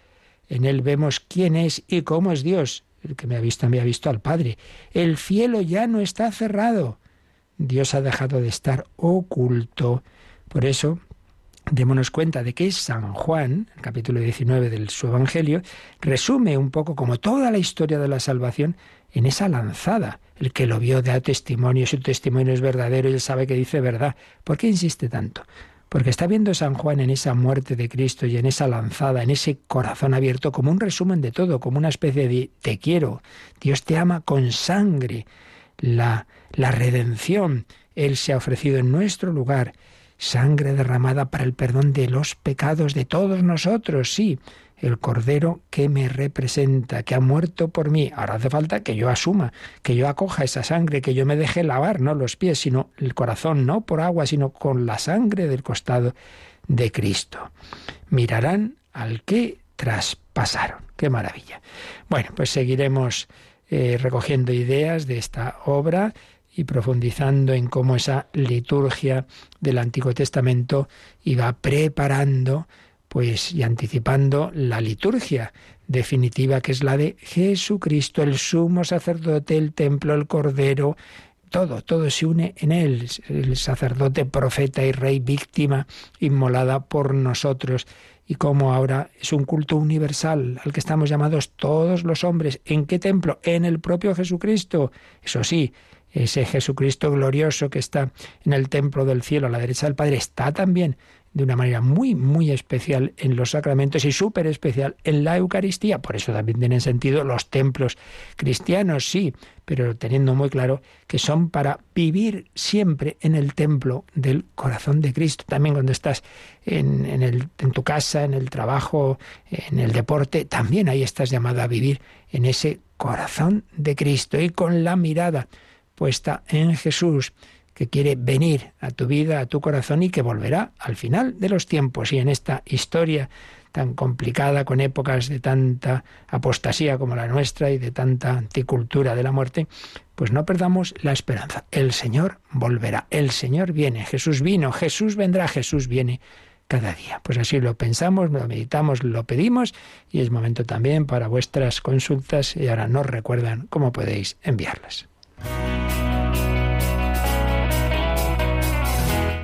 B: En él vemos quién es y cómo es Dios. El que me ha visto me ha visto al Padre. El cielo ya no está cerrado. Dios ha dejado de estar oculto. Por eso, démonos cuenta de que San Juan, el capítulo 19 del su Evangelio, resume un poco como toda la historia de la salvación en esa lanzada. El que lo vio da testimonio, su testimonio es verdadero y él sabe que dice verdad. ¿Por qué insiste tanto? Porque está viendo San Juan en esa muerte de Cristo y en esa lanzada, en ese corazón abierto, como un resumen de todo, como una especie de te quiero, Dios te ama con sangre, la, la redención, Él se ha ofrecido en nuestro lugar, sangre derramada para el perdón de los pecados de todos nosotros, sí, el Cordero que me representa, que ha muerto por mí. Ahora hace falta que yo asuma, que yo acoja esa sangre, que yo me deje lavar, no los pies, sino el corazón, no por agua, sino con la sangre del costado de Cristo. Mirarán al que traspasaron. Qué maravilla. Bueno, pues seguiremos eh, recogiendo ideas de esta obra y profundizando en cómo esa liturgia del Antiguo Testamento iba preparando pues y anticipando la liturgia definitiva que es la de Jesucristo, el sumo sacerdote, el templo, el cordero, todo, todo se une en él, el sacerdote, profeta y rey, víctima inmolada por nosotros, y como ahora es un culto universal al que estamos llamados todos los hombres. ¿En qué templo? En el propio Jesucristo. Eso sí, ese Jesucristo glorioso que está en el templo del cielo a la derecha del Padre está también de una manera muy, muy especial en los sacramentos y súper especial en la Eucaristía. Por eso también tienen sentido los templos cristianos, sí, pero teniendo muy claro que son para vivir siempre en el templo del corazón de Cristo. También cuando estás en, el, en tu casa, en el trabajo, en el deporte, también ahí estás llamado a vivir en ese corazón de Cristo y con la mirada puesta en Jesús que quiere venir a tu vida, a tu corazón y que volverá al final de los tiempos. Y en esta historia tan complicada, con épocas de tanta apostasía como la nuestra y de tanta anticultura de la muerte, pues no perdamos la esperanza. El Señor volverá, el Señor viene, Jesús vino, Jesús vendrá, Jesús viene cada día. Pues así lo pensamos, lo meditamos, lo pedimos y es momento también para vuestras consultas y ahora nos recuerdan cómo podéis enviarlas.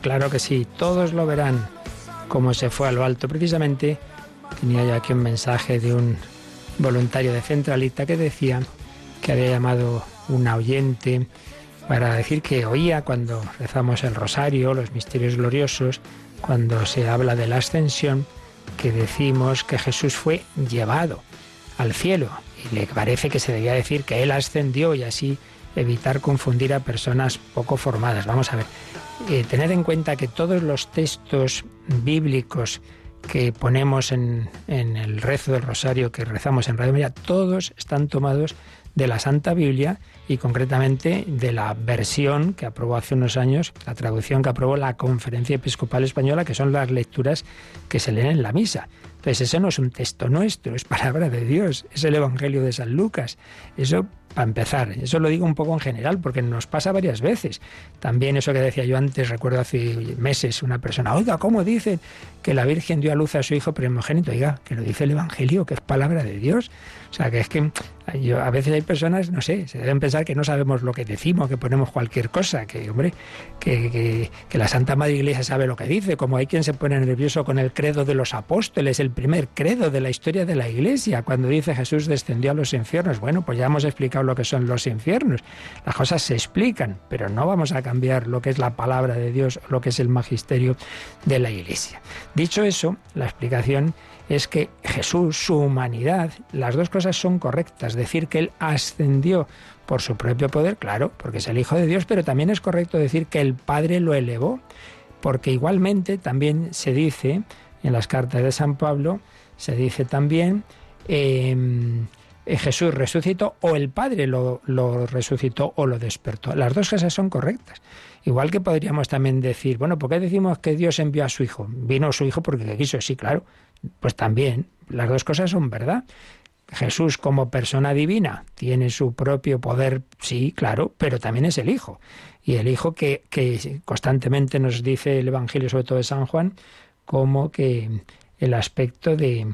B: Claro que sí, todos lo verán, como se fue a lo alto. Precisamente tenía yo aquí un mensaje de un voluntario de Centralita que decía que había llamado una oyente para decir que oía cuando rezamos el rosario, los misterios gloriosos, cuando se habla de la ascensión, que decimos que Jesús fue llevado al cielo. Y le parece que se debía decir que Él ascendió y así evitar confundir a personas poco formadas. Vamos a ver, eh, tener en cuenta que todos los textos bíblicos que ponemos en, en el rezo del rosario que rezamos en Radio María, todos están tomados de la Santa Biblia y concretamente de la versión que aprobó hace unos años, la traducción que aprobó la Conferencia Episcopal Española, que son las lecturas que se leen en la misa. Entonces, eso no es un texto nuestro, es palabra de Dios, es el Evangelio de San Lucas. Eso para empezar, eso lo digo un poco en general, porque nos pasa varias veces. También eso que decía yo antes, recuerdo hace meses una persona, oiga, ¿cómo dice que la Virgen dio a luz a su hijo primogénito? Oiga, que lo dice el Evangelio, que es palabra de Dios. O sea, que es que a veces hay personas, no sé, se deben pensar que no sabemos lo que decimos, que ponemos cualquier cosa, que, hombre, que, que, que la Santa Madre Iglesia sabe lo que dice, como hay quien se pone nervioso con el credo de los apóstoles, el primer credo de la historia de la Iglesia, cuando dice Jesús descendió a los infiernos. Bueno, pues ya hemos explicado lo que son los infiernos. Las cosas se explican, pero no vamos a cambiar lo que es la palabra de Dios, lo que es el magisterio de la Iglesia. Dicho eso, la explicación es que Jesús, su humanidad, las dos cosas son correctas. Decir que Él ascendió por su propio poder, claro, porque es el Hijo de Dios, pero también es correcto decir que el Padre lo elevó, porque igualmente también se dice en las cartas de San Pablo, se dice también eh, Jesús resucitó o el Padre lo, lo, resucitó o lo despertó. Las dos cosas son correctas. Igual que podríamos también decir, bueno, ¿por qué decimos que Dios envió a su Hijo? Vino su Hijo porque quiso, sí, claro. Pues también, las dos cosas son verdad. Jesús como persona divina tiene su propio poder, sí, claro, pero también es el Hijo. Y el Hijo que, que constantemente nos dice el Evangelio, sobre todo de San Juan, como que el aspecto de,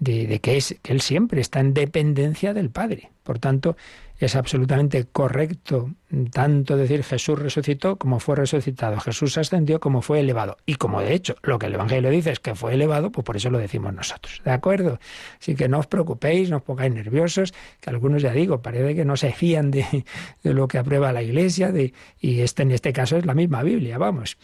B: de, que, es, que Él siempre está en dependencia del Padre. Por tanto, es absolutamente correcto tanto decir Jesús resucitó como fue resucitado, Jesús ascendió como fue elevado. Y como de hecho lo que el Evangelio dice es que fue elevado, pues por eso lo decimos nosotros. ¿De acuerdo? Así que no os preocupéis, no os pongáis nerviosos, que algunos ya digo, parece que no se fían de, de lo que aprueba la Iglesia, de, y este en este caso es la misma Biblia, vamos.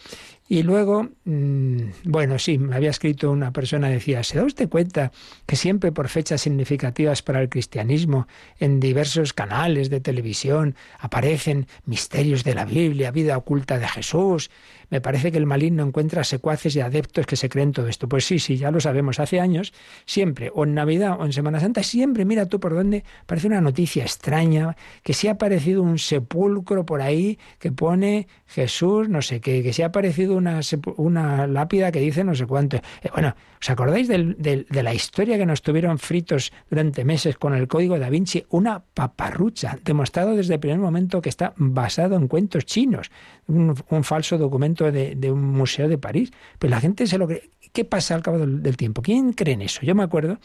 B: Y luego, mmm, bueno, sí, me había escrito una persona, decía, ¿se da usted cuenta que siempre por fechas significativas para el cristianismo, en diversos canales de televisión, aparecen misterios de la Biblia, vida oculta de Jesús? Me parece que el maligno encuentra secuaces y adeptos que se creen todo esto. Pues sí, sí, ya lo sabemos. Hace años, siempre, o en Navidad o en Semana Santa, siempre, mira tú por dónde, parece una noticia extraña, que se ha aparecido un sepulcro por ahí que pone Jesús, no sé qué, que se ha aparecido una, una lápida que dice no sé cuánto. Eh, bueno, ¿os acordáis del, de la historia que nos tuvieron fritos durante meses con el código da Vinci? Una paparrucha, demostrado desde el primer momento que está basado en cuentos chinos, un falso documento de, un museo de París. Pero la gente se lo cree. ¿Qué pasa al cabo del tiempo? ¿Quién cree en eso? Yo me acuerdo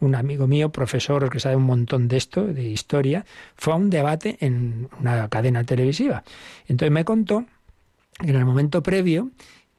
B: un amigo mío, profesor que sabe un montón de esto, de historia, fue a un debate en una cadena televisiva. Entonces me contó que en el momento previo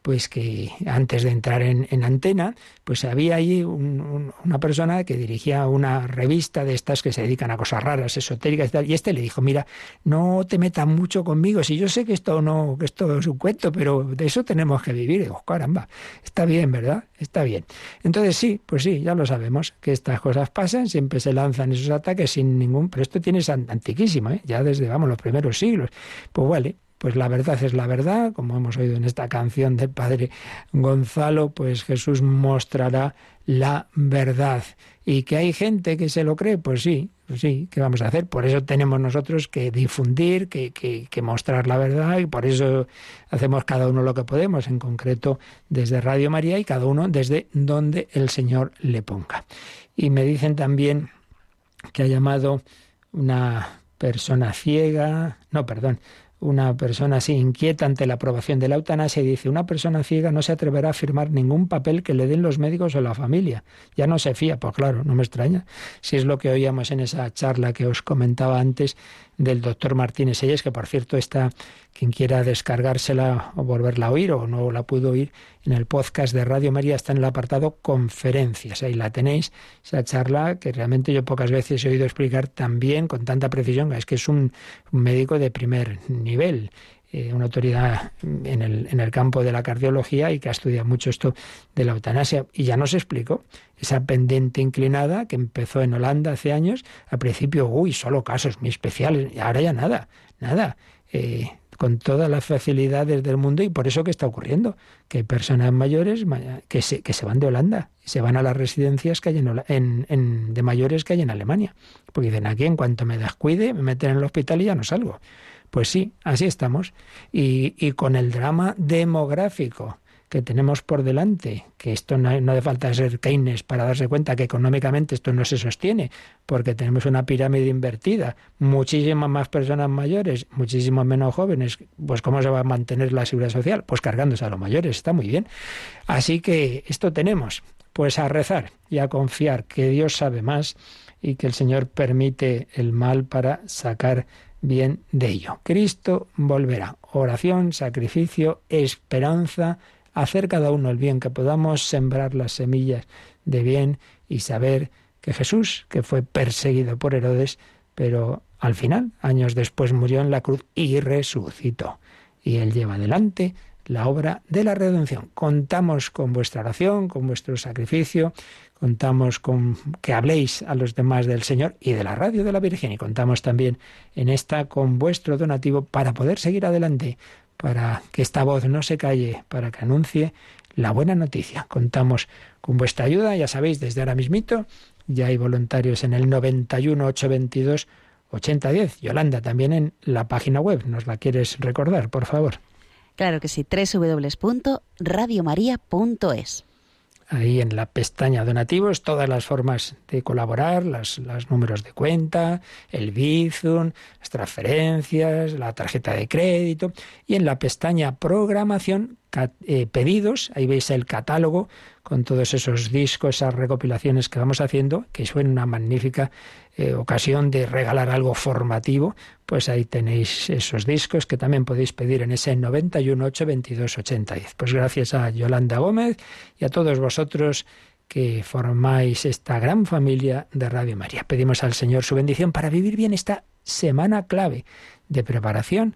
B: pues que antes de entrar en, en antena, pues había allí un, una persona que dirigía una revista de estas que se dedican a cosas raras, esotéricas y tal, y este le dijo, mira, no te metas mucho conmigo, si yo sé que esto no, que esto es un cuento, pero de eso tenemos que vivir. Y digo, caramba, está bien, ¿verdad? Está bien. Entonces sí, pues sí, ya lo sabemos, que estas cosas pasan, siempre se lanzan esos ataques sin ningún, pero esto tiene antiquísimo, ¿eh? ya desde, vamos, los primeros siglos. Pues vale, pues la verdad es la verdad, como hemos oído en esta canción del padre Gonzalo, pues Jesús mostrará la verdad. Y que hay gente que se lo cree, pues sí, pues sí, ¿qué vamos a hacer? Por eso tenemos nosotros que difundir, que, que, que, mostrar la verdad y por eso hacemos cada uno lo que podemos, en concreto desde Radio María y cada uno desde donde el Señor le ponga. Y me dicen también que ha llamado una persona ciega, no, perdón, una persona así inquieta ante la aprobación de la eutanasia y dice, una persona ciega no se atreverá a firmar ningún papel que le den los médicos o la familia. Ya no se fía, pues claro, no me extraña. Si es lo que oíamos en esa charla que os comentaba antes del doctor Martínez Elles, que por cierto está, quien quiera descargársela o volverla a oír o no la pudo oír, en el podcast de Radio María está en el apartado conferencias. Ahí la tenéis, esa charla que realmente yo pocas veces he oído explicar tan bien, con tanta precisión, es que es un, médico de primer nivel. Eh, una autoridad en el, en el campo de la cardiología y que ha estudiado mucho esto de la eutanasia. Y ya nos explicó esa pendiente inclinada que empezó en Holanda hace años. Al principio, uy, solo casos muy especiales. Y ahora ya nada, nada. Eh, con todas las facilidades del mundo y por eso que está ocurriendo, que hay personas mayores que se, que se van de Holanda, se van a las residencias que hay en, en, de mayores que hay en Alemania, porque dicen aquí en cuanto me descuide me meten en el hospital y ya no salgo. Pues sí, así estamos. Y, y con el drama demográfico que tenemos por delante, que esto no, no hace falta ser Keynes para darse cuenta que económicamente esto no se sostiene, porque tenemos una pirámide invertida, muchísimas más personas mayores, muchísimos menos jóvenes, pues ¿cómo se va a mantener la seguridad social? Pues cargándose a los mayores, está muy bien. Así que esto tenemos, pues a rezar y a confiar que Dios sabe más y que el Señor permite el mal para sacar bien de ello. Cristo volverá. Oración, sacrificio, esperanza, hacer cada uno el bien, que podamos sembrar las semillas de bien y saber que Jesús, que fue perseguido por Herodes, pero al final, años después, murió en la cruz y resucitó. Y Él lleva adelante la obra de la redención. Contamos con vuestra oración, con vuestro sacrificio, contamos con que habléis a los demás del Señor y de la radio de la Virgen y contamos también en esta con vuestro donativo para poder seguir adelante, para que esta voz no se calle, para que anuncie la buena noticia. Contamos con vuestra ayuda, ya sabéis, desde ahora mismito ya hay voluntarios en el 91 822 8010. Yolanda, también en la página web, ¿nos la quieres recordar, por favor?
C: Claro que sí, www.radiomaria.es.
B: Ahí en la pestaña donativos, todas las formas de colaborar, los números de cuenta, el Bizum, las transferencias, la tarjeta de crédito. Y en la pestaña programación, eh, pedidos, ahí veis el catálogo con todos esos discos, esas recopilaciones que vamos haciendo, que es una magnífica eh, ocasión de regalar algo formativo, pues ahí tenéis esos discos que también podéis pedir en ese 91 822 8010. Pues gracias a Yolanda Gómez y a todos vosotros que formáis esta gran familia de Radio María. Pedimos al Señor su bendición para vivir bien esta semana clave de preparación